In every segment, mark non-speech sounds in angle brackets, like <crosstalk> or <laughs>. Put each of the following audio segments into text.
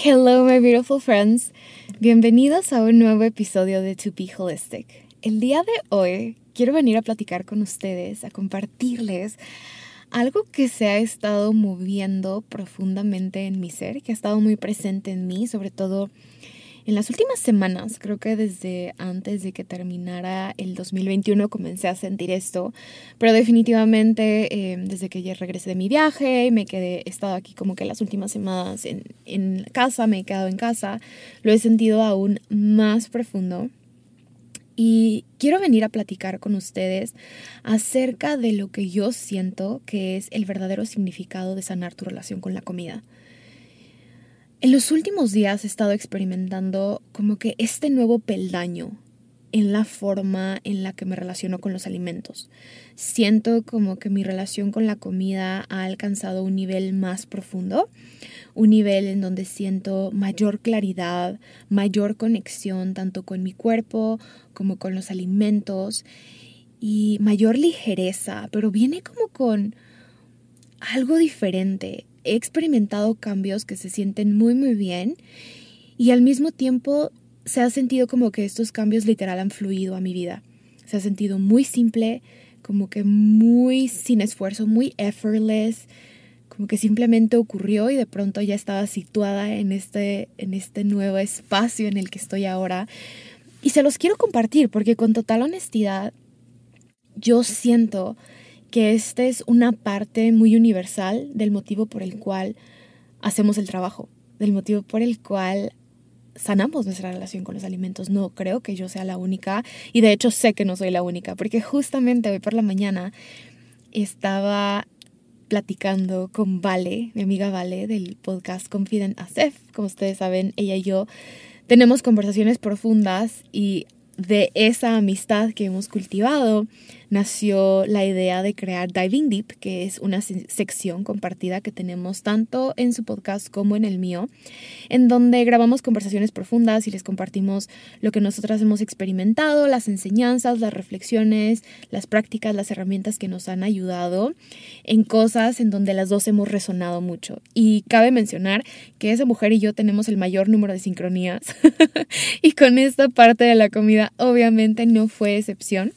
Hello, my beautiful friends. Bienvenidos a un nuevo episodio de To Be Holistic. El día de hoy quiero venir a platicar con ustedes, a compartirles algo que se ha estado moviendo profundamente en mi ser, que ha estado muy presente en mí, sobre todo en las últimas semanas, creo que desde antes de que terminara el 2021 comencé a sentir esto, pero definitivamente em, desde que ya regresé de mi viaje y me quedé, he estado aquí como que las últimas semanas en, en casa, me he quedado en casa, lo he sentido aún más profundo. Y quiero venir a platicar con ustedes acerca de lo que yo siento que es el verdadero significado de sanar tu relación con la comida. En los últimos días he estado experimentando como que este nuevo peldaño en la forma en la que me relaciono con los alimentos. Siento como que mi relación con la comida ha alcanzado un nivel más profundo, un nivel en donde siento mayor claridad, mayor conexión tanto con mi cuerpo como con los alimentos y mayor ligereza, pero viene como con algo diferente he experimentado cambios que se sienten muy muy bien y al mismo tiempo se ha sentido como que estos cambios literal han fluido a mi vida. Se ha sentido muy simple, como que muy sin esfuerzo, muy effortless, como que simplemente ocurrió y de pronto ya estaba situada en este, en este nuevo espacio en el que estoy ahora. Y se los quiero compartir porque con total honestidad yo siento que esta es una parte muy universal del motivo por el cual hacemos el trabajo, del motivo por el cual sanamos nuestra relación con los alimentos. No creo que yo sea la única y de hecho sé que no soy la única porque justamente hoy por la mañana estaba platicando con Vale, mi amiga Vale del podcast Confident Asef. Como ustedes saben, ella y yo tenemos conversaciones profundas y de esa amistad que hemos cultivado nació la idea de crear Diving Deep, que es una sección compartida que tenemos tanto en su podcast como en el mío, en donde grabamos conversaciones profundas y les compartimos lo que nosotras hemos experimentado, las enseñanzas, las reflexiones, las prácticas, las herramientas que nos han ayudado en cosas en donde las dos hemos resonado mucho. Y cabe mencionar que esa mujer y yo tenemos el mayor número de sincronías <laughs> y con esta parte de la comida obviamente no fue excepción.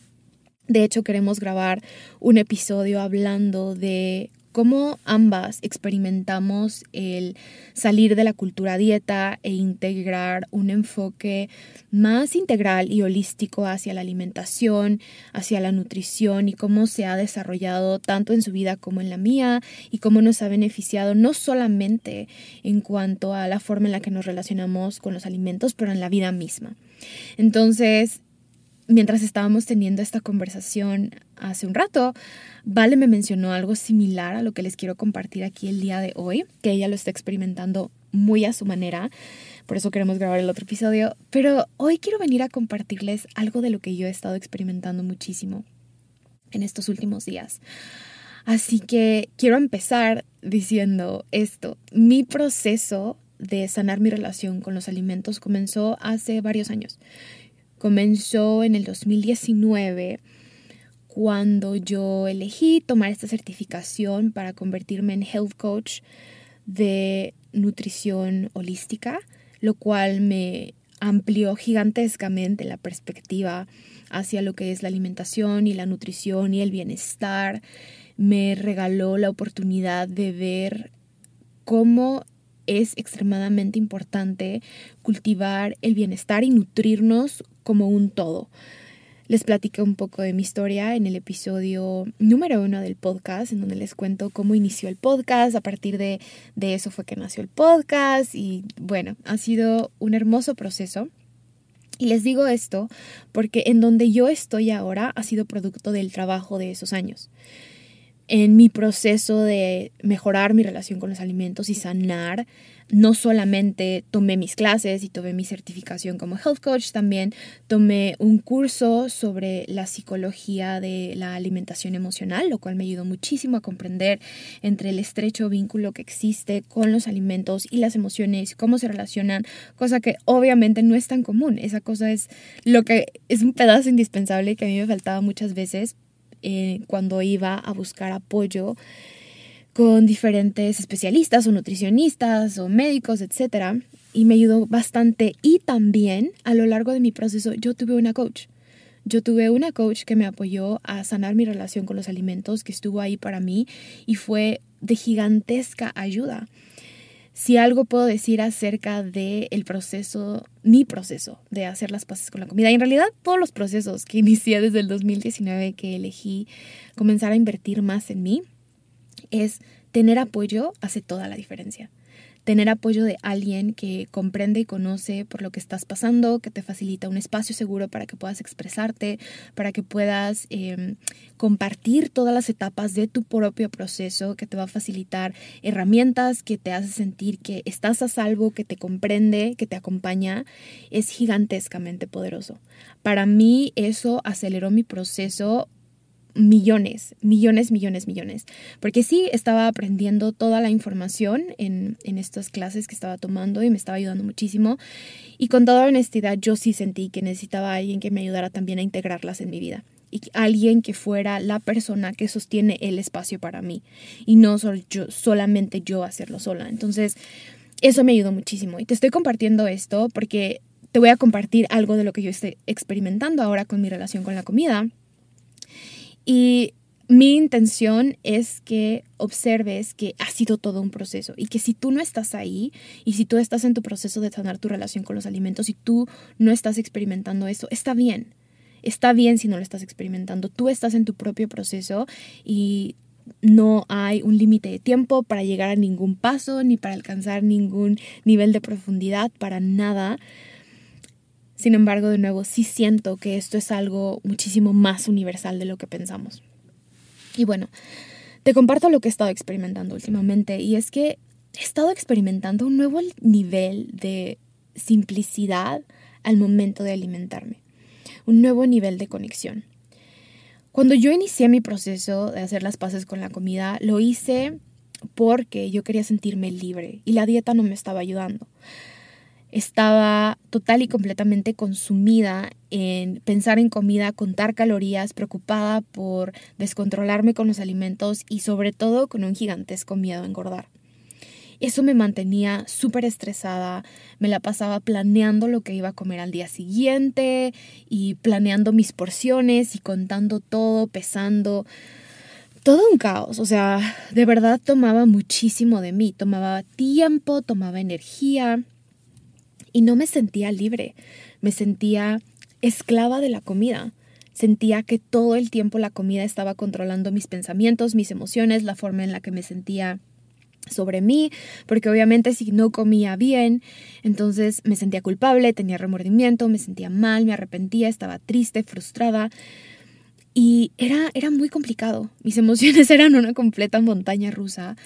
De hecho, queremos grabar un episodio hablando de cómo ambas experimentamos el salir de la cultura dieta e integrar un enfoque más integral y holístico hacia la alimentación, hacia la nutrición y cómo se ha desarrollado tanto en su vida como en la mía y cómo nos ha beneficiado no solamente en cuanto a la forma en la que nos relacionamos con los alimentos, pero en la vida misma. Entonces, mientras estábamos teniendo esta conversación hace un rato, Vale me mencionó algo similar a lo que les quiero compartir aquí el día de hoy, que ella lo está experimentando muy a su manera, por eso queremos grabar el otro episodio, pero hoy quiero venir a compartirles algo de lo que yo he estado experimentando muchísimo en estos últimos días. Así que quiero empezar diciendo esto, mi proceso de sanar mi relación con los alimentos comenzó hace varios años comenzó en el 2019 cuando yo elegí tomar esta certificación para convertirme en health coach de nutrición holística, lo cual me amplió gigantescamente la perspectiva hacia lo que es la alimentación y la nutrición y el bienestar. Me regaló la oportunidad de ver cómo es extremadamente importante cultivar el bienestar y nutrirnos como un todo. Les platiqué un poco de mi historia en el episodio número uno del podcast, en donde les cuento cómo inició el podcast. A partir de, de eso fue que nació el podcast y bueno, ha sido un hermoso proceso. Y les digo esto porque en donde yo estoy ahora ha sido producto del trabajo de esos años en mi proceso de mejorar mi relación con los alimentos y sanar, no solamente tomé mis clases y tomé mi certificación como health coach, también tomé un curso sobre la psicología de la alimentación emocional, lo cual me ayudó muchísimo a comprender entre el estrecho vínculo que existe con los alimentos y las emociones, cómo se relacionan, cosa que obviamente no es tan común. Esa cosa es lo que es un pedazo indispensable que a mí me faltaba muchas veces eh, cuando iba a buscar apoyo con diferentes especialistas o nutricionistas o médicos, etc. Y me ayudó bastante. Y también a lo largo de mi proceso yo tuve una coach. Yo tuve una coach que me apoyó a sanar mi relación con los alimentos, que estuvo ahí para mí y fue de gigantesca ayuda si algo puedo decir acerca del el proceso, mi proceso de hacer las paces con la comida, y en realidad todos los procesos que <laughs> inicié desde el 2019 que elegí comenzar a invertir más en mí, es tener apoyo hace toda la diferencia tener apoyo de alguien que comprende y conoce por lo que estás pasando, que te facilita un espacio seguro para que puedas expresarte, para que puedas em, compartir todas las etapas de tu propio proceso, que te va a facilitar herramientas, que te hace sentir que estás a salvo, que te comprende, que te acompaña, es gigantescamente poderoso. Para mí eso aceleró mi proceso millones, millones, millones, millones. Porque sí, estaba aprendiendo toda la información en, en, estas clases que estaba tomando y me estaba ayudando muchísimo. Y con toda honestidad, yo sí sentí que necesitaba alguien que me ayudara también a integrarlas en mi vida. Y alguien que fuera la persona que sostiene el espacio para mí. Y no solamente yo hacerlo sola. Entonces, eso me ayudó muchísimo. Y te estoy compartiendo esto porque te voy a compartir algo de lo que yo estoy experimentando ahora con mi relación con la comida y mi intención es que observes que ha sido todo un proceso y que si tú no estás ahí y si tú estás en tu proceso de sanar tu relación con los alimentos y tú no estás experimentando eso, está bien. Está bien si no lo estás experimentando. Tú estás en tu propio proceso y no hay un límite de tiempo para llegar a ningún paso ni para alcanzar ningún nivel de profundidad, para nada. Sin embargo, de nuevo, sí siento que esto es algo muchísimo más universal de lo que pensamos. Y bueno, te comparto lo que he estado experimentando últimamente y es que he estado experimentando un nuevo nivel de simplicidad al momento de alimentarme, un nuevo nivel de conexión. Cuando yo inicié mi proceso de hacer las paces con la comida, lo hice porque yo quería sentirme libre y la dieta no me estaba ayudando estaba total y completamente consumida en pensar en comida, contar calorías, preocupada por descontrolarme con los alimentos y sobre todo con un gigantesco miedo a engordar. Eso me mantenía súper estresada, me la pasaba planeando lo que iba a comer al día siguiente y planeando mis porciones y contando todo, pesando. Todo un caos, o sea, de verdad tomaba muchísimo de mí, tomaba tiempo, tomaba energía, y no me sentía libre, me sentía esclava de la comida. Sentía que todo el tiempo la comida estaba controlando mis pensamientos, mis emociones, la forma en la que me sentía sobre mí, porque obviamente si no comía bien, entonces me sentía culpable, tenía remordimiento, me sentía mal, me arrepentía, estaba triste, frustrada. Y era, era muy complicado. Mis <laughs> emociones eran una completa montaña rusa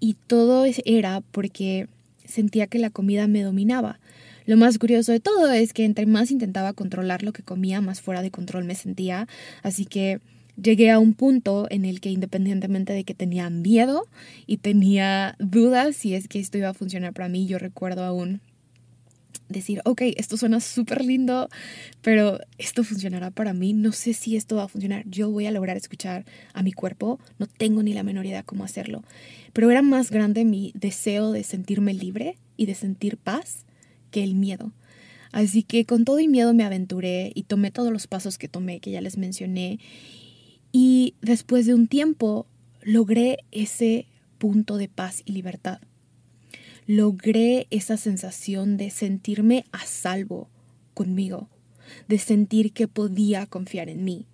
y todo era porque sentía que la comida me dominaba. Lo más curioso de todo es que entre más intentaba controlar lo que comía, más fuera de control me sentía. Así que llegué a un punto en el que independientemente de que tenía miedo y tenía dudas si es que esto iba a funcionar para mí, yo recuerdo aún decir, ok, esto suena súper lindo, pero esto funcionará para mí, no sé si esto va a funcionar, yo voy a lograr escuchar a mi cuerpo, no tengo ni la menor idea cómo hacerlo, pero era más grande mi deseo de sentirme libre y de sentir paz que el miedo. Así que con todo y miedo me aventuré y tomé todos los pasos que tomé, que ya les mencioné. Y después de un tiempo logré ese punto de paz y libertad. logré esa sensación de sentirme a salvo conmigo, de sentir que podía confiar en mí,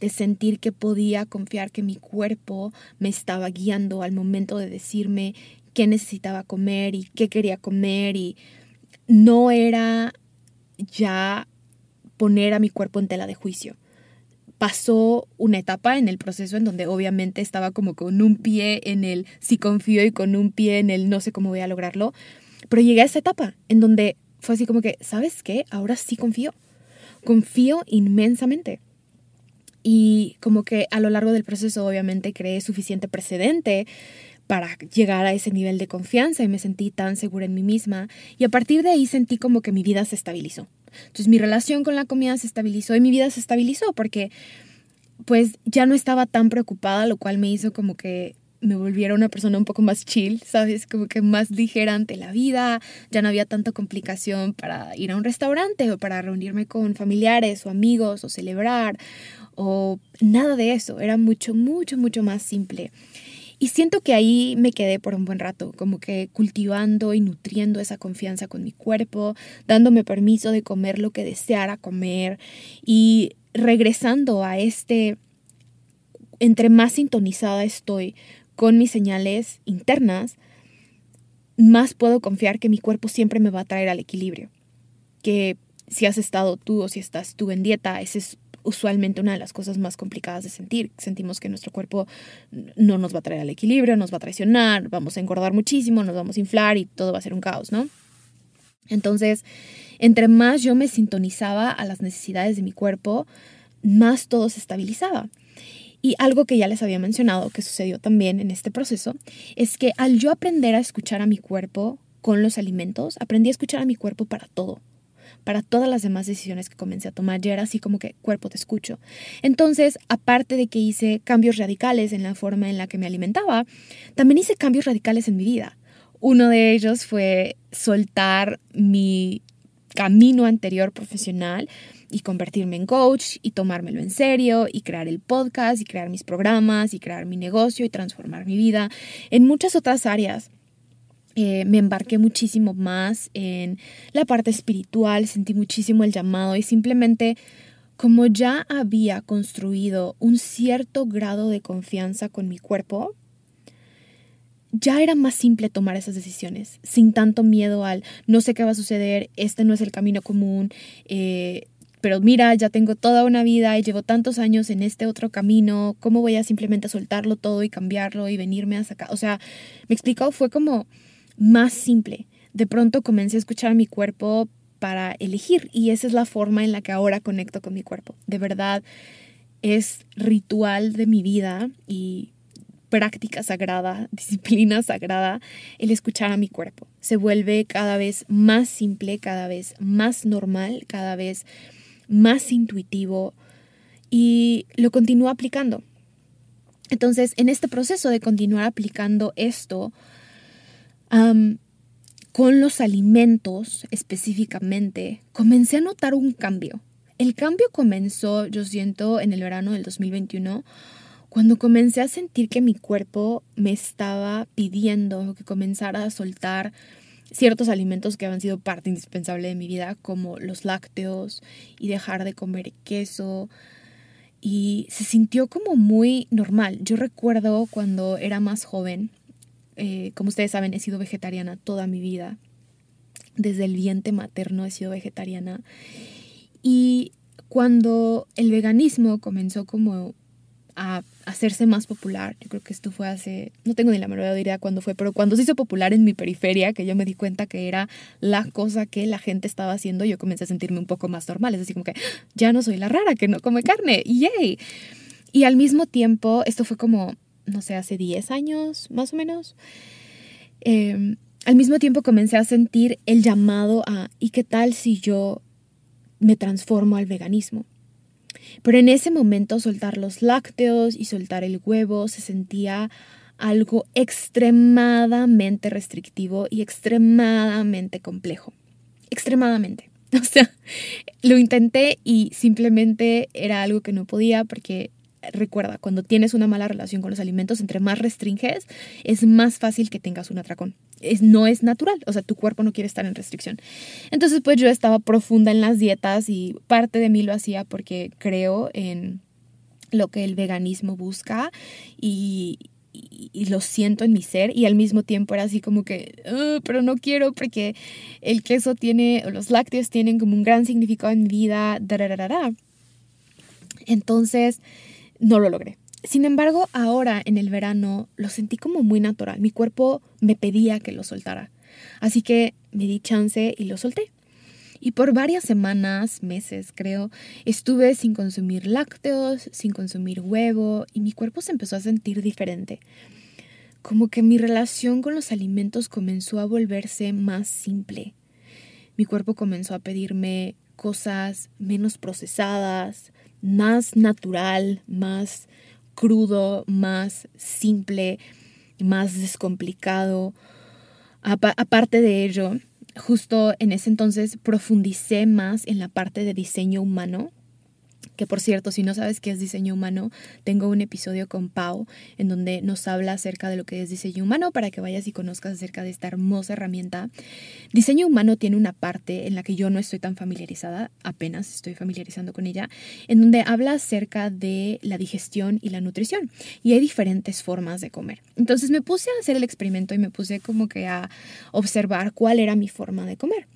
de sentir que podía confiar que mi cuerpo me estaba guiando al momento de decirme qué necesitaba comer y qué quería comer y no era ya poner a mi cuerpo en tela de juicio. Pasó una etapa en el proceso en donde obviamente estaba como con un pie en el sí confío y con un pie en el no sé cómo voy a lograrlo, pero llegué a esa etapa en donde fue así como que, ¿sabes qué? Ahora sí confío. Confío inmensamente. Y como que a lo largo del proceso obviamente creé suficiente precedente para llegar a ese nivel de confianza y me sentí tan segura en mí misma. Y a partir de ahí sentí como que mi vida se estabilizó. Entonces mi relación con la comida se estabilizó y mi vida se estabilizó porque pues ya no estaba tan preocupada, lo cual me hizo como que me volviera una persona un poco más chill, ¿sabes? Como que más ligera ante la vida, ya no había tanta complicación para ir a un restaurante o para reunirme con familiares o amigos o celebrar o nada de eso, era mucho, mucho, mucho más simple. Y siento que ahí me quedé por un buen rato, como que cultivando y nutriendo esa confianza con mi cuerpo, dándome permiso de comer lo que deseara comer y regresando a este, entre más sintonizada estoy con mis señales internas, más puedo confiar que mi cuerpo siempre me va a traer al equilibrio. Que si has estado tú o si estás tú en dieta, ese es usualmente una de las cosas más complicadas de sentir. Sentimos que nuestro cuerpo no nos va a traer al equilibrio, nos va a traicionar, vamos a engordar muchísimo, nos vamos a inflar y todo va a ser un caos, ¿no? Entonces, entre más yo me sintonizaba a las necesidades de mi cuerpo, más todo se estabilizaba. Y algo que ya les había mencionado que sucedió también en este proceso es que al yo aprender a escuchar a mi cuerpo con los alimentos, aprendí a escuchar a mi cuerpo para todo para todas las demás decisiones que comencé a tomar. Ya era así como que cuerpo te escucho. Entonces, aparte de que hice cambios radicales en la forma en la que me alimentaba, también hice cambios radicales en mi vida. Uno de ellos fue soltar mi camino anterior profesional y convertirme en coach y tomármelo en serio y crear el podcast y crear mis programas y crear mi negocio y transformar mi vida en muchas otras áreas eh, me embarqué muchísimo más en la parte espiritual, sentí muchísimo el llamado y simplemente como ya había construido un cierto grado de confianza con mi cuerpo, ya era más simple tomar esas decisiones, sin tanto miedo al no sé qué va a suceder, este no es el camino común, eh, pero mira, ya tengo toda una vida y llevo tantos años en este otro camino, ¿cómo voy a simplemente soltarlo todo y cambiarlo y venirme a sacar? O sea, me explicó, fue como más simple. De pronto comencé a escuchar a mi cuerpo para elegir y esa es la forma en la que ahora conecto con mi cuerpo. De verdad es ritual de mi vida y práctica sagrada, <laughs> disciplina sagrada, el escuchar a mi cuerpo. Se vuelve cada vez más simple, cada vez más normal, cada vez más intuitivo y lo continúo aplicando. Entonces, en este proceso de continuar aplicando esto, con los alimentos específicamente, comencé a notar un cambio. El cambio comenzó, yo siento, en el verano del 2021, cuando comencé a sentir que mi cuerpo me estaba pidiendo que comenzara a soltar ciertos alimentos que habían sido parte indispensable de mi vida, como los lácteos y dejar de comer queso. Y se sintió como muy normal. Yo recuerdo cuando era más joven, eh, como ustedes saben, he sido vegetariana toda mi vida. Desde el vientre materno he sido vegetariana. Y cuando el veganismo comenzó como a hacerse más popular, yo creo que esto fue hace, no tengo ni la menor idea cuándo fue, pero cuando se hizo popular en mi periferia, que yo me di cuenta que era la cosa que la gente estaba haciendo, yo comencé a sentirme un poco más normal, es decir, como que ya no soy la rara que no come carne, yay. Y al mismo tiempo, esto fue como no sé, hace 10 años más o menos, em, al mismo tiempo comencé a sentir el llamado a, ¿y qué tal si yo me transformo al veganismo? Pero en ese momento soltar los lácteos y soltar el huevo se sentía algo extremadamente restrictivo y extremadamente complejo. Extremadamente. <laughs> O sea, lo intenté y simplemente era algo que no podía porque recuerda, cuando tienes una mala relación con los alimentos, entre más restringes, es más fácil que tengas un atracón. Es, no es natural, o sea, tu cuerpo no quiere estar en restricción. Entonces, pues yo estaba profunda en las dietas y parte de mí lo hacía porque creo en lo que el veganismo busca y, lo siento en mi ser y al mismo tiempo era así como que, pero no quiero porque el queso tiene, los lácteos tienen como un gran significado en mi vida, da, Entonces, no lo logré. Sin embargo, ahora en el verano lo sentí como muy natural. Mi cuerpo me pedía que lo soltara. Así que me di chance y lo solté. Y por varias semanas, meses creo, estuve sin consumir lácteos, sin consumir huevo y mi cuerpo se empezó a sentir diferente. Como que mi relación con los alimentos comenzó a volverse más simple. Mi cuerpo comenzó a pedirme cosas menos procesadas, más natural, más crudo, más simple, más descomplicado. Aparte de ello, justo en ese entonces profundicé más en la parte de diseño humano que por cierto, si no sabes qué es diseño humano, tengo un episodio con Pau en donde nos habla acerca de lo que es diseño humano para que vayas y conozcas acerca de esta hermosa herramienta. Diseño humano tiene una parte en la que yo no estoy tan familiarizada, apenas estoy familiarizando con ella, en donde habla acerca de la digestión y la nutrición. Y hay diferentes formas de comer. Entonces me puse a hacer el experimento y me puse como que a observar cuál era mi forma de comer.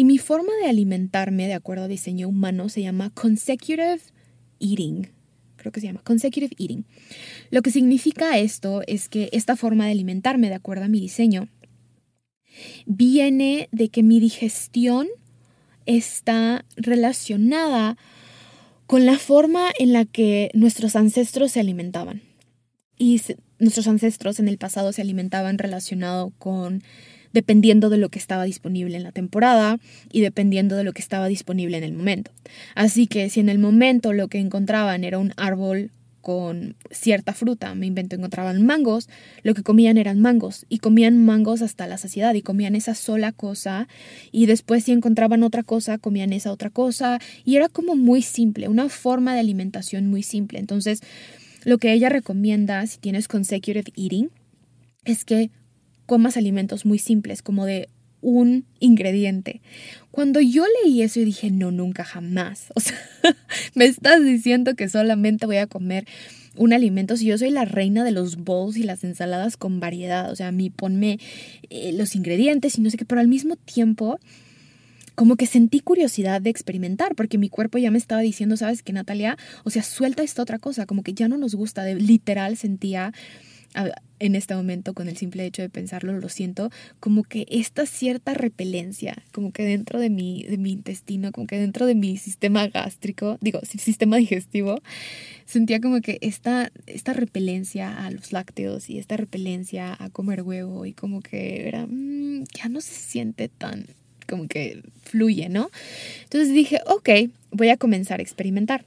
Y mi forma de alimentarme, de acuerdo a diseño humano, se llama consecutive eating. Creo que se llama consecutive eating. Lo que significa esto es que esta forma de alimentarme, de acuerdo a mi diseño, viene de que mi digestión está relacionada con la forma en la que nuestros ancestros se alimentaban. Y nuestros ancestros en el pasado se alimentaban relacionado con dependiendo de lo que estaba disponible en la temporada y dependiendo de lo que estaba disponible en el momento. Así que si en el momento lo que encontraban era un árbol con cierta fruta, me invento, encontraban mangos, lo que comían eran mangos y comían mangos hasta la saciedad y comían esa sola cosa y después si encontraban otra cosa, comían esa otra cosa y era como muy simple, una forma de alimentación muy simple. Entonces, lo que ella recomienda si tienes consecutive eating es que comas alimentos muy simples, como de un ingrediente. Cuando yo leí eso y dije, no, nunca, jamás. <laughs> O sea, me estás diciendo que solamente voy a comer un alimento si yo soy la reina de los bowls y las ensaladas con variedad. O sea, a mí ponme eh, los ingredientes y no sé qué, pero al mismo tiempo como que sentí curiosidad de experimentar, porque mi cuerpo ya me estaba diciendo, sabes que Natalia, o sea, suelta esta otra cosa, como que ya no nos gusta, de literal sentía en este momento con el simple hecho de pensarlo lo siento como que esta cierta repelencia como que dentro de mi de mi intestino como que dentro de mi sistema gástrico digo <laughs> sistema digestivo sentía como que esta esta repelencia a los lácteos y esta repelencia a comer huevo y como que era mm, ya no se siente tan como que fluye no entonces dije ok voy a comenzar a experimentar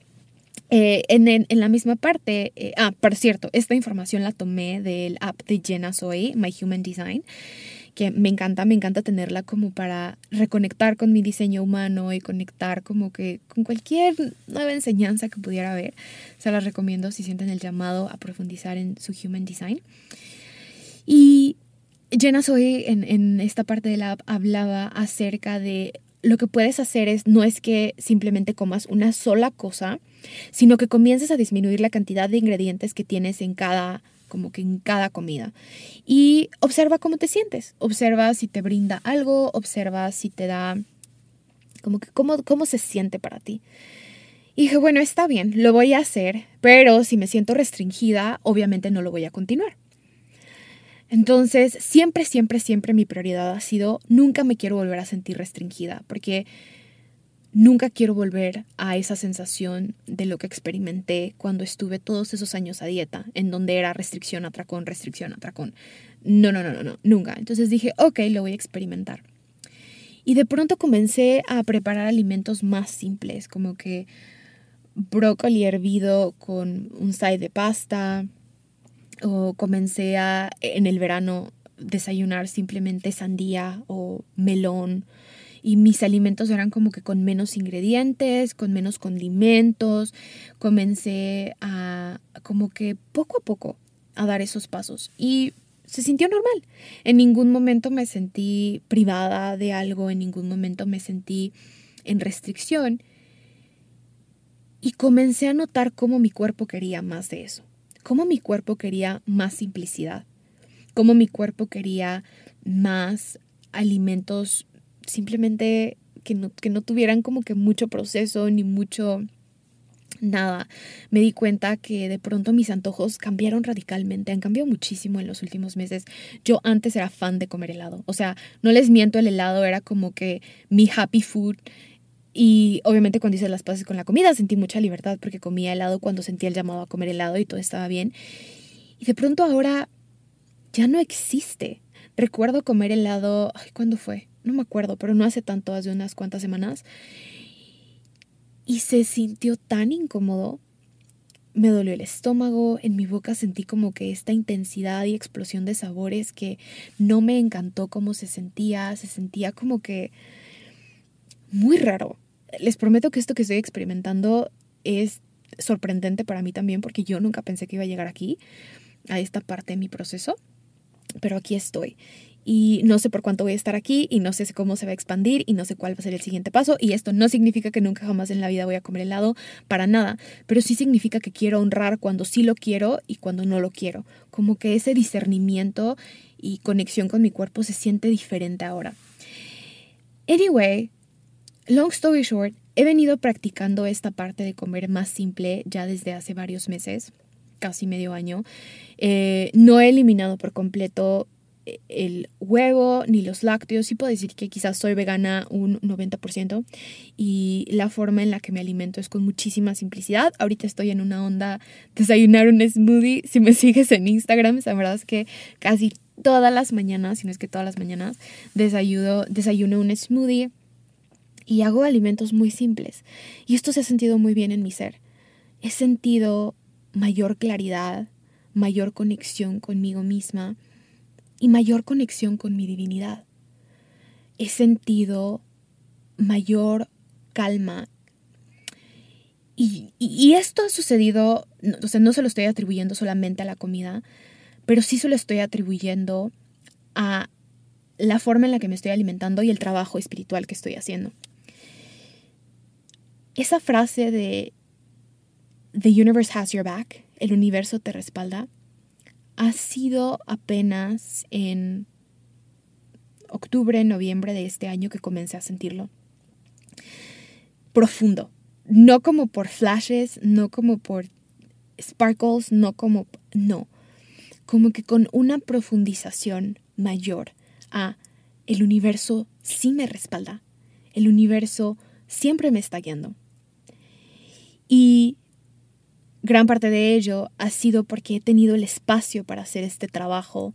eh, en, la misma parte, eh, ah, por cierto, esta información la tomé del app de Jenna Soy, My Human Design, que me encanta, me encanta tenerla como para reconectar con mi diseño humano y conectar como que con cualquier nueva enseñanza que pudiera haber. Se las recomiendo si sienten el llamado a profundizar en su Human Design. Y Jenna Soy en, en esta parte del app hablaba acerca de lo que puedes hacer es, no es que simplemente comas una sola cosa, sino que comiences a disminuir la cantidad de ingredientes que tienes en cada como que en cada comida. Y observa cómo te sientes, observa si te brinda algo, observa si te da como que cómo, cómo se siente para ti. Y dije, bueno, está bien, lo voy a hacer, pero si me siento restringida, obviamente no lo voy a continuar. Entonces, siempre, siempre, siempre mi prioridad ha sido, nunca me quiero volver a sentir restringida, porque nunca quiero volver a esa sensación de lo que experimenté cuando estuve todos esos años a dieta, en donde era restricción, atracón, restricción, atracón. No, no, no, no, no, nunca. Entonces dije, ok, lo voy a experimentar. Y de pronto comencé a preparar alimentos más simples, como que brócoli hervido con un side de pasta, o comencé a en el verano desayunar simplemente sandía o melón y mis alimentos eran como que con menos ingredientes, con menos condimentos. Comencé a como que poco a poco a dar esos pasos y se sintió normal. En ningún momento me sentí privada de algo, en ningún momento me sentí en restricción y comencé a notar cómo mi cuerpo quería más de eso, cómo mi cuerpo quería más simplicidad, cómo mi cuerpo quería más alimentos simplemente que no, que no tuvieran como que mucho proceso ni mucho nada. Me di cuenta que de pronto mis antojos cambiaron radicalmente, han cambiado muchísimo en los últimos meses. Yo antes era fan de comer helado, o sea, no les miento, el helado era como que mi happy food. Y obviamente cuando hice las paces con la comida sentí mucha libertad porque comía helado cuando sentía el llamado a comer helado y todo estaba bien. Y de pronto ahora ya no existe. Recuerdo comer helado, ay, ¿cuándo fue? No me acuerdo, pero no hace tanto, hace unas cuantas semanas. Y se sintió tan incómodo. Me dolió el estómago, en mi boca sentí como que esta intensidad y explosión de sabores que no me encantó cómo se sentía, se sentía como que muy raro. Les prometo que esto que estoy experimentando es sorprendente para mí también porque yo nunca pensé que iba a llegar aquí, a esta parte de mi proceso pero aquí estoy. Y no sé por cuánto voy a estar aquí y no sé cómo se va a expandir y no sé cuál va a ser el siguiente paso. Y esto no significa que nunca jamás en la vida voy a comer helado, para nada. Pero sí significa que quiero honrar cuando sí lo quiero y cuando no lo quiero. Como que ese discernimiento y conexión con mi cuerpo se siente diferente ahora. Anyway, long story short, he venido practicando esta parte de comer más simple ya desde hace varios meses casi medio año. Eh, no he eliminado por completo el huevo ni los lácteos. Sí puedo decir que quizás soy vegana un 90% y la forma en la que me alimento es con muchísima simplicidad. Ahorita estoy en una onda desayunar un smoothie. Si me <laughs> sigues en Instagram, la verdad es que casi todas las mañanas, si no es que todas las mañanas, desayuno, desayuno un smoothie y hago alimentos muy simples. Y esto se ha sentido muy bien en mi ser. He sentido mayor claridad, mayor conexión conmigo misma y mayor conexión con mi divinidad. He sentido mayor calma. Y, esto ha sucedido, o sea, no se lo estoy atribuyendo solamente a la comida, pero sí se lo estoy atribuyendo a la forma en la que me estoy alimentando y el trabajo espiritual que estoy haciendo. Esa frase de The Universe Has Your Back, el universo te respalda, ha sido apenas en octubre, noviembre de este año que comencé a sentirlo. Profundo, no como por flashes, no como por sparkles, no como, no, como que con una profundización mayor a el universo sí me respalda, el universo siempre me está guiando. Y Gran parte de ello ha sido porque he tenido el espacio para hacer este trabajo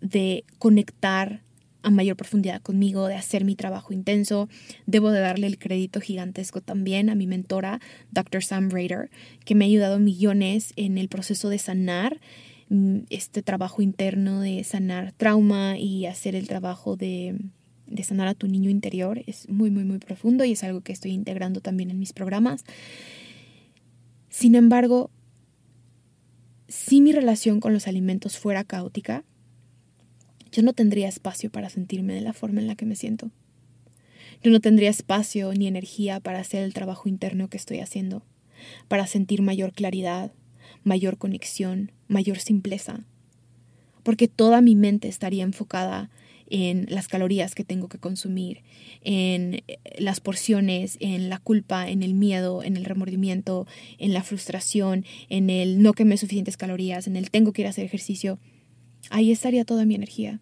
de conectar a mayor profundidad conmigo, de hacer mi trabajo intenso. Debo de darle el crédito gigantesco también a mi mentora, Dr. Sam Rader, que me ha ayudado millones en el proceso de sanar mm, este trabajo interno, de sanar trauma y hacer el trabajo de, de sanar a tu niño interior. Es muy, muy, muy profundo y es algo que estoy integrando también en mis programas. Sin embargo, si mi relación con los alimentos fuera caótica, yo no tendría espacio para sentirme de la forma en la que me siento. Yo no tendría espacio ni energía para hacer el trabajo interno que estoy haciendo, para sentir mayor claridad, mayor conexión, mayor simpleza, porque toda mi mente estaría enfocada en las calorías que tengo que consumir, en eh, las porciones, en la culpa, en el miedo, en el remordimiento, en la frustración, en el no quemé suficientes calorías, en el tengo que ir a hacer ejercicio. Ahí estaría toda mi energía.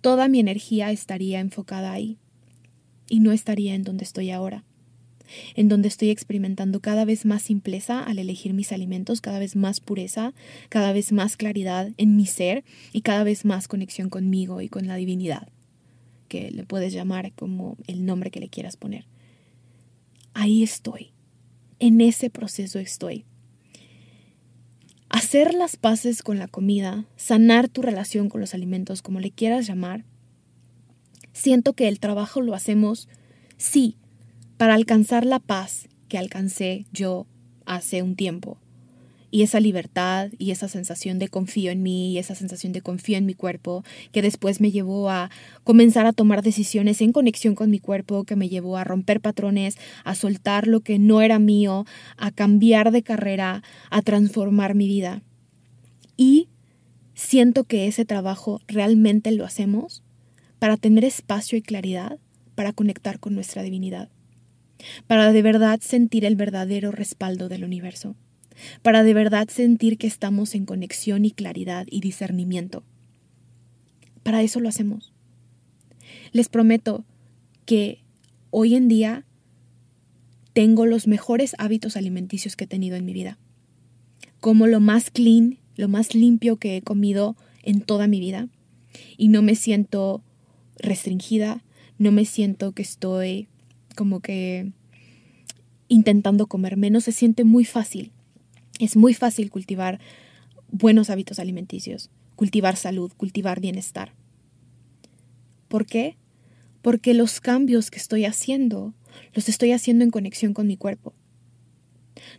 Toda mi energía estaría enfocada ahí y no estaría en donde estoy ahora en donde estoy experimentando cada vez más simpleza al elegir mis alimentos, cada vez más pureza, cada vez más claridad en mi ser y cada vez más conexión conmigo y con la divinidad, que le puedes llamar como el nombre que le quieras poner. Ahí estoy, en ese proceso estoy. Hacer las paces con la comida, sanar tu relación con los alimentos, como le quieras llamar, siento que el trabajo lo hacemos, sí, para alcanzar la paz que alcancé yo hace un tiempo y esa libertad y esa sensación de confío en mí y esa sensación de confío en mi cuerpo que después me llevó a comenzar a tomar decisiones en conexión con mi cuerpo, que me llevó a romper patrones, a soltar lo que no era mío, a cambiar de carrera, a transformar mi vida. Y siento que ese trabajo realmente lo hacemos para tener espacio y claridad para conectar con nuestra divinidad, para de verdad sentir el verdadero respaldo del universo para de verdad sentir que estamos en conexión y claridad y discernimiento. Para eso lo hacemos. Les prometo que hoy en día tengo los mejores hábitos alimenticios que he tenido en mi vida. Como lo más clean, lo más limpio que he comido en toda mi vida. Y no me siento restringida, no me siento que estoy como que intentando comer menos, se siente muy fácil. Es muy fácil cultivar buenos hábitos alimenticios, cultivar salud, cultivar bienestar. ¿Por qué? Porque los cambios que estoy haciendo los estoy haciendo en conexión con mi cuerpo.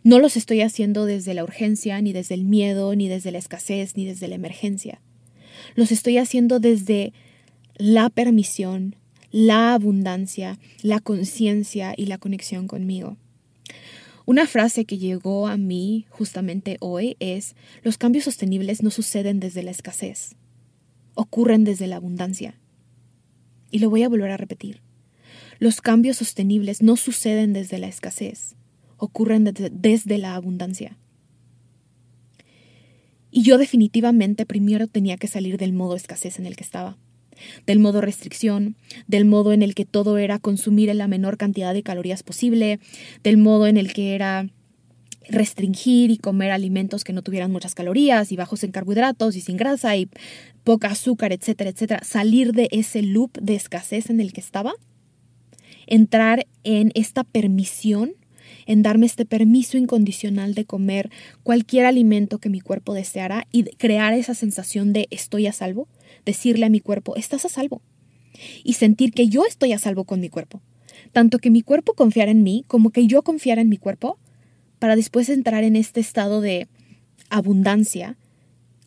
No los estoy haciendo desde la urgencia, ni desde el miedo, ni desde la escasez, ni desde la emergencia. Los estoy haciendo desde la permisión, la abundancia, la conciencia y la conexión conmigo. Una frase que llegó a mí justamente hoy es, los cambios sostenibles no suceden desde la escasez, ocurren desde la abundancia. Y lo voy a volver a repetir. Los cambios sostenibles no suceden desde la escasez, ocurren desde, la abundancia. Y yo definitivamente primero tenía que salir del modo escasez en el que estaba del modo restricción, del modo en el que todo era consumir la menor cantidad de calorías posible, del modo en el que era restringir y comer alimentos que no tuvieran muchas calorías y bajos en carbohidratos y sin grasa y poca azúcar, etcétera, etcétera, salir de ese loop de escasez en el que estaba, entrar en esta permisión, en darme este permiso incondicional de comer cualquier alimento que mi cuerpo deseara y crear esa sensación de estoy a salvo, decirle a mi cuerpo, estás a salvo. Y sentir que yo estoy a salvo con mi cuerpo. Tanto que mi cuerpo confiara en mí como que yo confiara en mi cuerpo para después entrar en este estado de abundancia,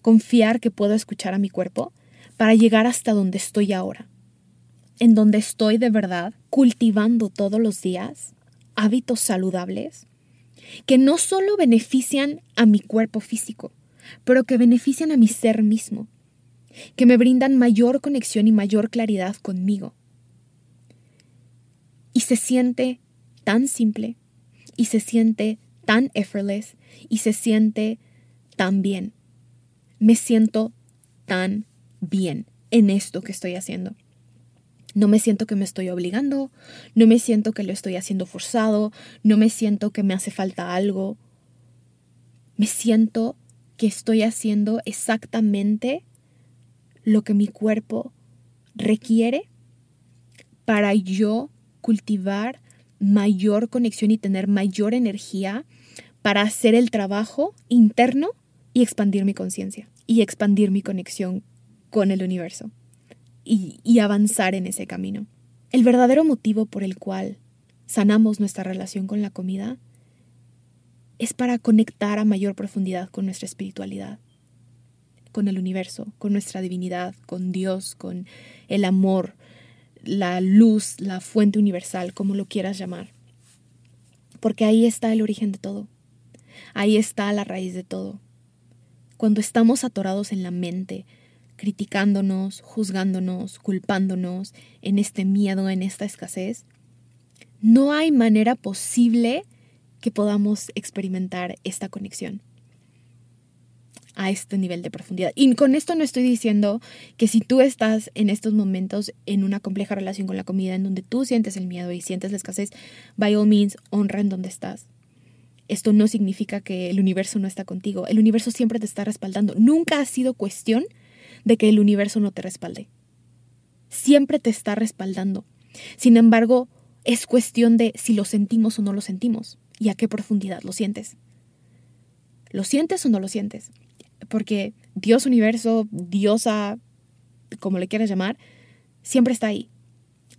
confiar que puedo escuchar a mi cuerpo para llegar hasta donde estoy ahora. En donde estoy de verdad cultivando todos los días hábitos saludables que no solo benefician a mi cuerpo físico, pero que benefician a mi ser mismo, que me brindan mayor conexión y mayor claridad conmigo. Y se siente tan simple, y se siente tan effortless, y se siente tan bien. Me siento tan bien en esto que estoy haciendo. No me siento que me estoy obligando, no me siento que lo estoy haciendo forzado, no me siento que me hace falta algo. Me siento que estoy haciendo exactamente lo que mi cuerpo requiere para yo cultivar mayor conexión y tener mayor energía para hacer el trabajo interno y expandir mi conciencia y expandir mi conexión con el universo y, y, avanzar en ese camino. El verdadero motivo por el cual sanamos nuestra relación con la comida es para conectar a mayor profundidad con nuestra espiritualidad con el universo, con nuestra divinidad, con Dios, con el amor, la luz, la fuente universal, como lo quieras llamar. Porque ahí está el origen de todo. Ahí está la raíz de todo. Cuando estamos atorados en la mente, criticándonos, juzgándonos, culpándonos en este miedo, en esta escasez, no hay manera posible que podamos experimentar esta conexión a este nivel de profundidad. Y con esto no estoy diciendo que si tú estás en estos momentos en una compleja relación con la comida, en donde tú sientes el miedo y sientes la escasez, by all means, honra en donde estás. Esto no significa que el universo no está contigo. El universo siempre te está respaldando. Nunca ha sido cuestión de que el universo no te respalde. Siempre te está respaldando. Sin embargo, es cuestión de si lo sentimos o no lo sentimos y a qué profundidad lo sientes. ¿Lo sientes o no lo sientes? Porque Dios universo, diosa, como le quieras llamar, siempre está ahí,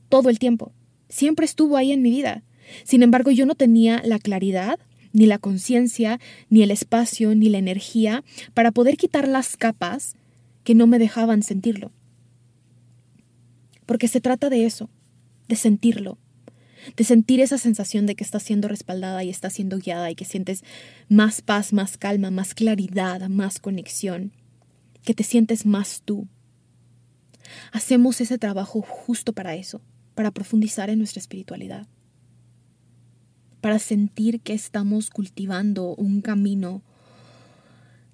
todo el tiempo, siempre estuvo ahí en mi vida. Sin embargo, yo no tenía la claridad ni la conciencia, ni el espacio, ni la energía para poder quitar las capas que no me dejaban sentirlo. Porque se trata de eso, de sentirlo, de sentir esa sensación de que estás siendo respaldada y estás siendo guiada y que sientes más paz, más calma, más claridad, más conexión, que te sientes más tú. Hacemos ese trabajo justo para eso, para profundizar en nuestra espiritualidad para sentir que estamos cultivando un camino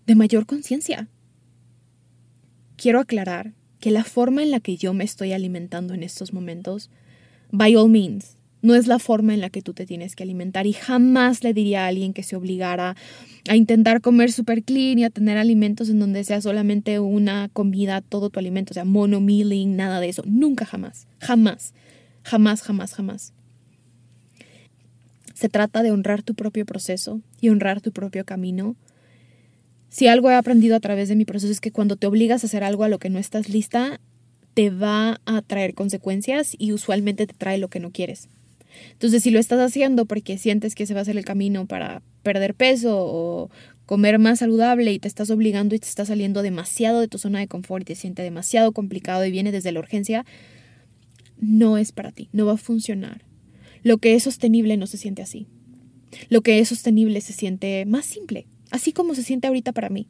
de mayor conciencia. Quiero aclarar que la forma en la que yo me estoy alimentando en estos momentos, by all means, no es la forma en la que tú te tienes que alimentar y jamás le diría a alguien que se obligara a intentar comer super clean y a tener alimentos en donde sea solamente una comida, todo tu alimento, o sea, mono mealing, nada de eso. Nunca jamás, jamás, jamás, jamás, jamás. Se trata de honrar tu propio proceso y honrar tu propio camino. Si algo he aprendido a través de mi proceso es que cuando te obligas a hacer algo a lo que no estás lista, te va a traer consecuencias y usualmente te trae lo que no quieres. Entonces, si lo estás haciendo porque sientes que ese va a ser el camino para perder peso o comer más saludable y te estás obligando y te está saliendo demasiado de tu zona de confort y te siente demasiado complicado y viene desde la urgencia, no es para ti, no va a funcionar. Lo que es sostenible no se siente así. Lo que es sostenible se siente más simple, así como se siente ahorita para mí.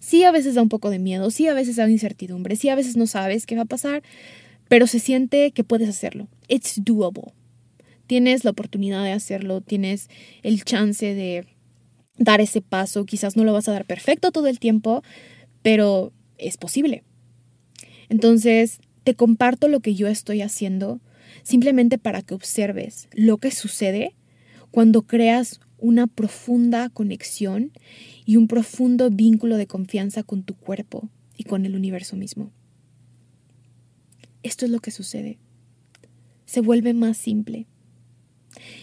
Sí, a veces da un poco de miedo, sí, a veces da incertidumbre, sí, a veces no sabes qué va a pasar, pero se siente que puedes hacerlo. It's doable. Tienes la oportunidad de hacerlo, tienes el chance de dar ese paso. Quizás no lo vas a dar perfecto todo el tiempo, pero es posible. Entonces, te comparto lo que yo estoy haciendo simplemente para que observes lo que sucede cuando creas una profunda conexión y un profundo vínculo de confianza con tu cuerpo y con el universo mismo. Esto es lo que sucede. Se vuelve más simple.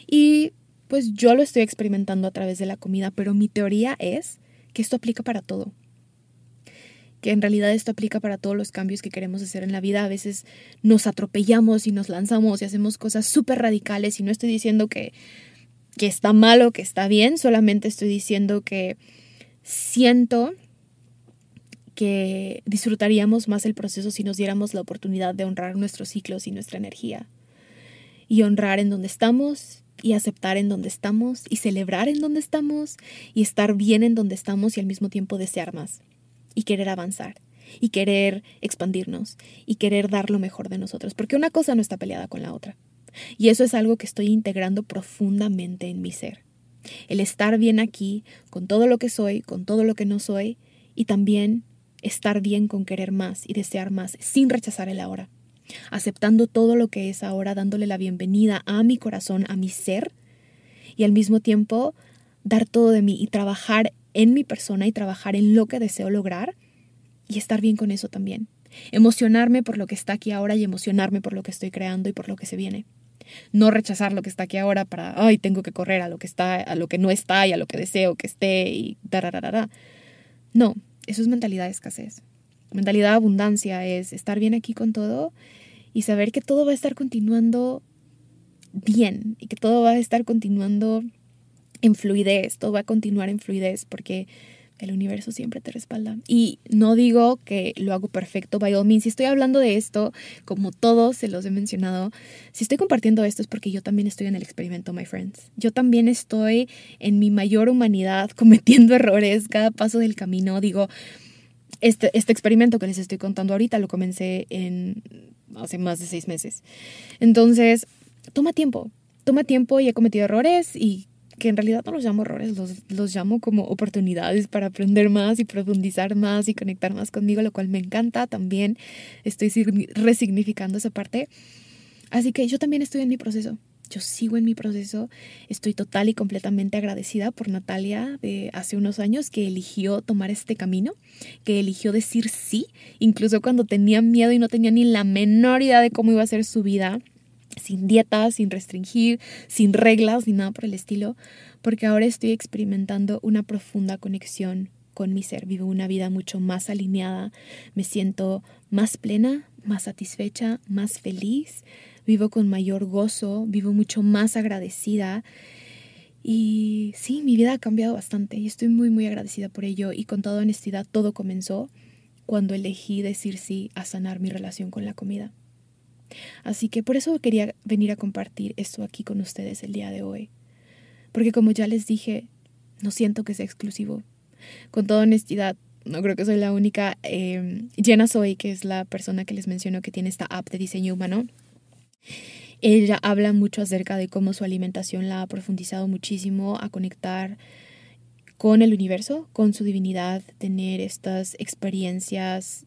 Y pues yo lo estoy experimentando a través de la comida, pero mi teoría es que esto aplica para todo que en realidad esto aplica para todos los cambios que queremos hacer en la vida. A veces nos atropellamos y nos lanzamos y hacemos cosas súper radicales y no estoy diciendo que, que está mal o que está bien, solamente estoy diciendo que siento que disfrutaríamos más el proceso si nos diéramos la oportunidad de honrar nuestros ciclos y nuestra energía. Y honrar en donde estamos y aceptar en donde estamos y celebrar en donde estamos y estar bien en donde estamos y al mismo tiempo desear más y querer avanzar y querer expandirnos y querer dar lo mejor de nosotros, porque una cosa no está peleada con la otra. Y eso es algo que estoy integrando profundamente en mi ser. El estar bien aquí, con todo lo que soy, con todo lo que no soy, y también estar bien con querer más y desear más, sin rechazar el ahora. Aceptando todo lo que es ahora, dándole la bienvenida a mi corazón, a mi ser, y al mismo tiempo dar todo de mí y trabajar en mi persona y trabajar en lo que deseo lograr y estar bien con eso también. Emocionarme por lo que está aquí ahora y emocionarme por lo que estoy creando y por lo que se viene. No rechazar lo que está aquí ahora para, ay, tengo que correr a lo que está, a lo que no está y a lo que deseo que esté y da No, eso es mentalidad de escasez. Mentalidad de abundancia es estar bien aquí con todo y saber que todo va a estar continuando bien y que todo va a estar continuando en fluidez, todo va a continuar en fluidez porque el universo siempre te respalda. Y no digo que lo hago perfecto, by all means. Si estoy hablando de esto, como todos se los he mencionado, si estoy compartiendo esto es porque yo también estoy en el experimento, my friends. Yo también estoy en mi mayor humanidad <laughs> cometiendo errores cada paso del camino. Digo, este, este experimento que les estoy contando ahorita lo comencé en hace más de seis meses. Entonces, toma tiempo. Toma tiempo y he cometido errores y que en realidad no los llamo errores, los, los llamo como oportunidades para aprender más y profundizar más y conectar más conmigo, lo cual me encanta también. Estoy resignificando esa parte. Así que yo también estoy en mi proceso. Yo sigo en mi proceso. Estoy total y completamente agradecida por Natalia de hace unos años que eligió tomar este camino, que eligió decir sí, incluso cuando tenía miedo y no tenía ni la menor idea de cómo iba a ser su vida sin dieta, sin restringir, sin reglas ni nada por el estilo, porque ahora estoy experimentando una profunda conexión con mi ser. Vivo una vida mucho más alineada, me siento más plena, más satisfecha, más feliz, vivo con mayor gozo, vivo mucho más agradecida Y sí, mi vida ha cambiado bastante y estoy muy, muy agradecida por ello. Y con toda honestidad, todo comenzó cuando elegí decir sí a sanar mi relación con la comida. Así que por eso quería venir a compartir esto aquí con ustedes el día de hoy. Porque como ya les dije, no siento que sea exclusivo. Con toda honestidad, no creo que soy la única. Eh, Jenna Soy, que es la persona que les menciono que tiene esta app de diseño humano, ella habla mucho acerca de cómo su alimentación la ha profundizado muchísimo a conectar con el universo, con su divinidad, tener estas experiencias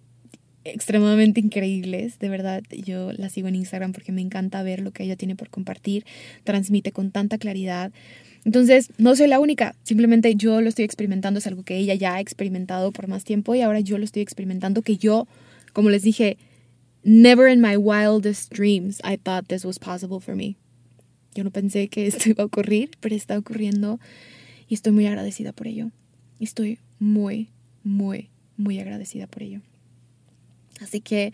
extremadamente increíbles, de verdad. Yo la sigo en Instagram porque me encanta ver lo que ella tiene por compartir, transmite con tanta claridad. Entonces, no soy la única, simplemente yo lo estoy experimentando, es algo que ella ya ha experimentado por más tiempo y ahora yo lo estoy experimentando, que yo, como les dije, Never in my wildest dreams I thought this was possible for me. Yo no pensé que esto <laughs> iba a ocurrir, pero está ocurriendo y estoy muy agradecida por ello. Estoy muy, muy, muy agradecida por ello. Así que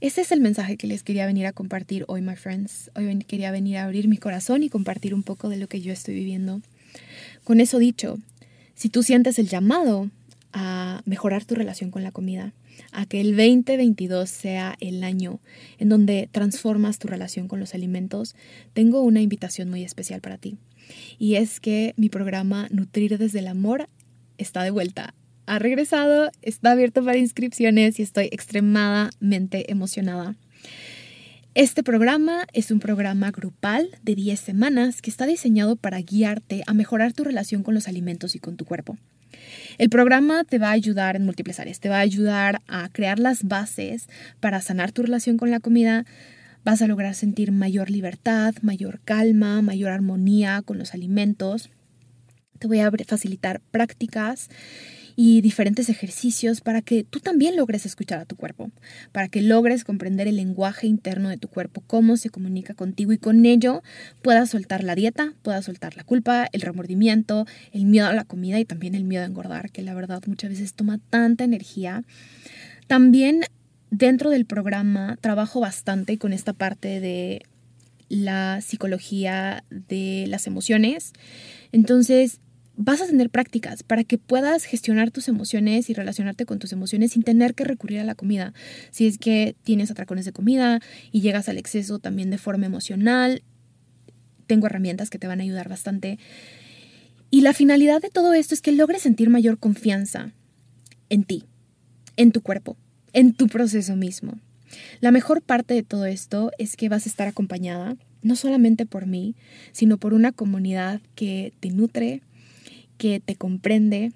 ese es el mensaje que les quería venir a compartir hoy, my friends. Hoy quería venir a abrir mi corazón y compartir un poco de lo que yo estoy viviendo. Con eso dicho, si tú sientes el llamado a mejorar tu relación con la comida, a que el 2022 sea el año en donde transformas tu relación con los alimentos, tengo una invitación muy especial para ti. Y es que mi programa Nutrir desde el Amor está de vuelta. Ha regresado, está abierto para inscripciones y estoy extremadamente emocionada. Este programa es un programa grupal de 10 semanas que está diseñado para guiarte a mejorar tu relación con los alimentos y con tu cuerpo. El programa te va a ayudar en múltiples áreas. Te va a ayudar a crear las bases para sanar tu relación con la comida. Vas a lograr sentir mayor libertad, mayor calma, mayor armonía con los alimentos. Te voy a facilitar prácticas y diferentes ejercicios para que tú también logres escuchar a tu cuerpo, para que logres comprender el lenguaje interno de tu cuerpo, cómo se comunica contigo y con ello puedas soltar la dieta, puedas soltar la culpa, el remordimiento, el miedo a la comida y también el miedo a engordar, que la verdad muchas veces toma tanta energía. También dentro del programa trabajo bastante con esta parte de la psicología de las emociones. Entonces, vas a tener prácticas para que puedas gestionar tus emociones y relacionarte con tus emociones sin tener que recurrir a la comida. Si es que tienes atracones de comida y llegas al exceso también de forma emocional, tengo herramientas que te van a ayudar bastante. Y la finalidad de todo esto es que logres sentir mayor confianza en ti, en tu cuerpo, en tu proceso mismo. La mejor parte de todo esto es que vas a estar acompañada no solamente por mí, sino por una comunidad que te nutre, que te comprende,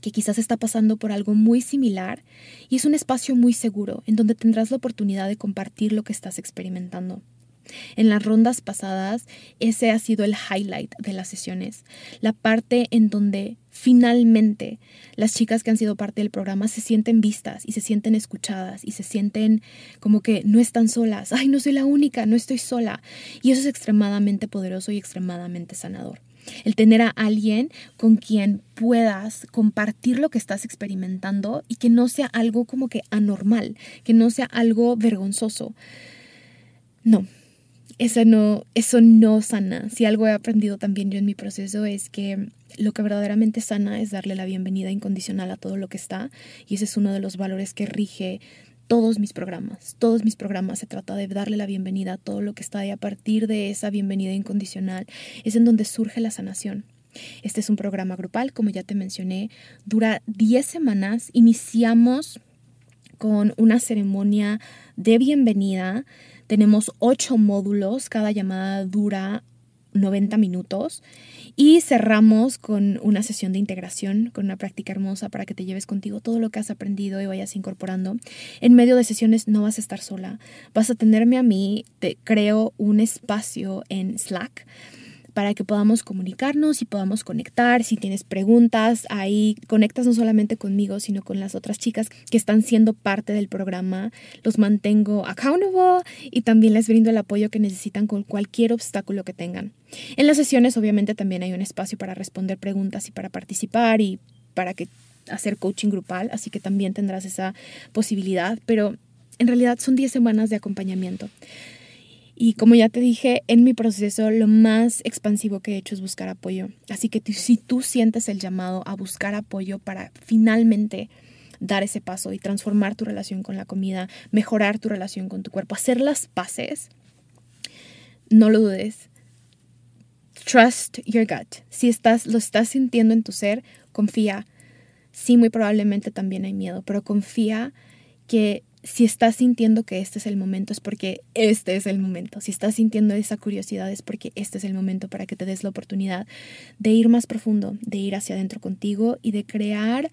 que quizás está pasando por algo muy similar y es un espacio muy seguro en donde tendrás la oportunidad de compartir lo que estás experimentando. En las rondas pasadas, ese ha sido el highlight de las sesiones, la parte en donde finalmente las chicas que han sido parte del programa se sienten vistas y se sienten escuchadas y se sienten como que no están solas, ay, no soy la única, no estoy sola. Y eso es extremadamente poderoso y extremadamente sanador el tener a alguien con quien puedas compartir lo que estás experimentando y que no sea algo como que anormal, que no sea algo vergonzoso. No, eso no, eso no sana. Si algo he aprendido también yo en mi proceso es que lo que verdaderamente sana es darle la bienvenida incondicional a todo lo que está y ese es uno de los valores que rige todos mis programas. Todos mis programas se trata de darle la bienvenida a todo lo que está y a partir de esa bienvenida incondicional es en donde surge la sanación. Este es un programa grupal, como ya te mencioné, dura 10 semanas. Iniciamos con una ceremonia de bienvenida. Tenemos 8 módulos, cada llamada dura 90 minutos y cerramos con una sesión de integración, con una práctica hermosa para que te lleves contigo todo lo que has aprendido y vayas incorporando. En medio de sesiones no vas a estar sola, vas a tenerme a mí, te creo un espacio en Slack para que podamos comunicarnos y podamos conectar. Si tienes preguntas, ahí conectas no solamente conmigo, sino con las otras chicas que están siendo parte del programa. Los mantengo accountable y también les brindo el apoyo que necesitan con cualquier obstáculo que tengan. En las sesiones obviamente también hay un espacio para responder preguntas y para participar y para que hacer coaching grupal, así que también tendrás esa posibilidad, pero en realidad son 10 semanas de acompañamiento. Y como ya te dije, en mi proceso lo más expansivo que he hecho es buscar apoyo. Así que si tú sientes el llamado a buscar apoyo para finalmente dar ese paso y transformar tu relación con la comida, mejorar tu relación con tu cuerpo, hacer las paces, no lo dudes. Trust your gut. Si estás, lo estás sintiendo en tu ser, confía. Sí, muy probablemente también hay miedo, pero confía que si estás sintiendo que este es el momento, es porque este es el momento. Si estás sintiendo esa curiosidad, es porque este es el momento para que te des la oportunidad de ir más profundo, de ir hacia adentro contigo y de crear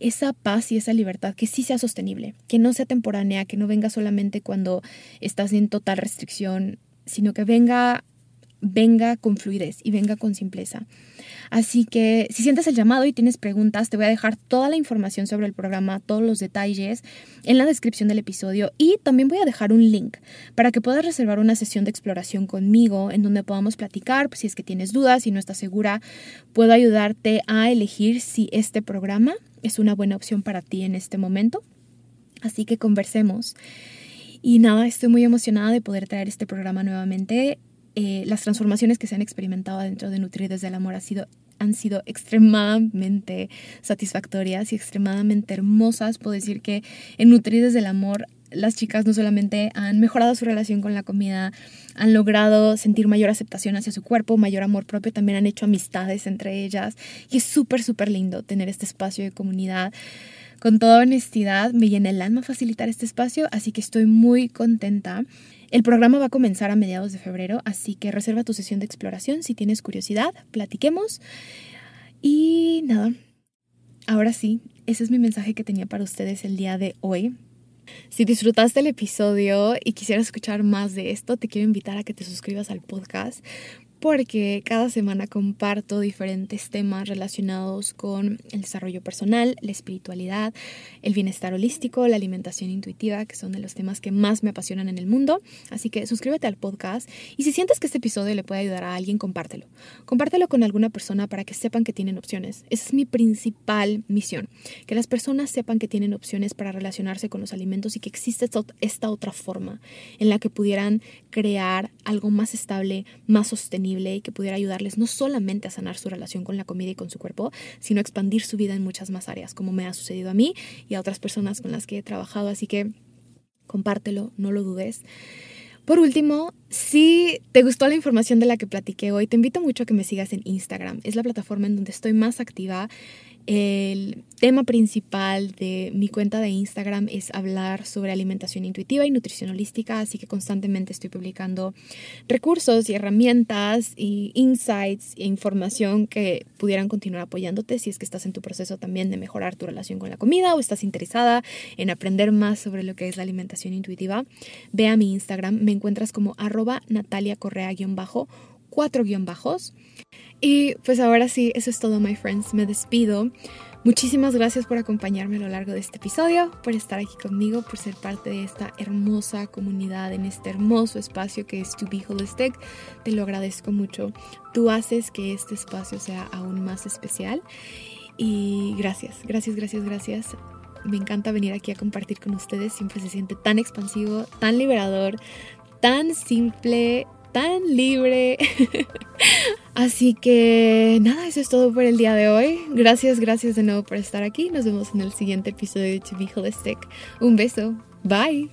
esa paz y esa libertad que sí sea sostenible, que no sea temporánea, que no venga solamente cuando estás en total restricción, sino que venga venga con fluidez y venga con simpleza. Así que si sientes el llamado y tienes preguntas, te voy a dejar toda la información sobre el programa, todos los detalles en la descripción del episodio y también voy a dejar un link para que puedas reservar una sesión de exploración conmigo en donde podamos platicar, pues, si es que tienes dudas, si no estás segura, puedo ayudarte a elegir si este programa es una buena opción para ti en este momento. Así que conversemos. Y nada, estoy muy emocionada de poder traer este programa nuevamente. Eh, las transformaciones que se han experimentado dentro de Nutrir desde el Amor han sido extremadamente satisfactorias y extremadamente hermosas. Puedo decir que en Nutrir desde el Amor las chicas no solamente han mejorado su relación con la comida, han logrado sentir mayor aceptación hacia su cuerpo, mayor amor propio, también han hecho amistades entre ellas y es súper, súper lindo tener este espacio de comunidad. Con toda honestidad, me llena el alma facilitar este espacio, así que estoy muy contenta. El programa va a comenzar a mediados de febrero, así que reserva tu sesión de exploración si tienes curiosidad, platiquemos. Y nada, ahora sí, ese es mi mensaje que tenía para ustedes el día de hoy. Si disfrutaste el episodio y quisieras escuchar más de esto, te quiero invitar a que te suscribas al podcast porque cada semana comparto diferentes temas relacionados con el desarrollo personal, la espiritualidad, el bienestar holístico, la alimentación intuitiva, que son de los temas que más me apasionan en el mundo. Así que suscríbete al podcast y si sientes que este episodio le puede ayudar a alguien, compártelo. Compártelo con alguna persona para que sepan que tienen opciones. Esa es mi principal misión, que las personas sepan que tienen opciones para relacionarse con los alimentos y que existe esta otra forma en la que pudieran crear algo más estable, más sostenible y que pudiera ayudarles no solamente a sanar su relación con la comida y con su cuerpo, sino a expandir su vida en muchas más áreas, como me ha sucedido a mí y a otras personas con las que he trabajado. Así que compártelo, no lo dudes. Por último, si te gustó la información de la que platiqué hoy, te invito mucho a que me sigas en Instagram. Es la plataforma en donde estoy más activa el tema principal de mi cuenta de Instagram es hablar sobre alimentación intuitiva y nutrición holística, así que constantemente estoy publicando recursos y herramientas y insights e información que pudieran continuar apoyándote si es que estás en tu proceso también de mejorar tu relación con la comida o estás interesada en aprender más sobre lo que es la alimentación intuitiva. Ve a mi Instagram, me encuentras como arroba Natalia Correa-bajo cuatro guion bajos. Y pues ahora sí, eso es todo, my friends. Me despido. Muchísimas gracias por acompañarme a lo largo de este episodio, por estar aquí conmigo, por ser parte de esta hermosa comunidad, en este hermoso espacio que es To Be Holistic. Te lo agradezco mucho. Tú haces que este espacio sea aún más especial. Y gracias, gracias, gracias, gracias. Me encanta venir aquí a compartir con ustedes. Siempre se siente tan expansivo, tan liberador, tan simple, tan libre. <laughs> Así que nada, eso es todo por el día de hoy. Gracias, gracias de nuevo por estar aquí. Nos vemos en el siguiente episodio de To Be Holistic. Un beso. Bye.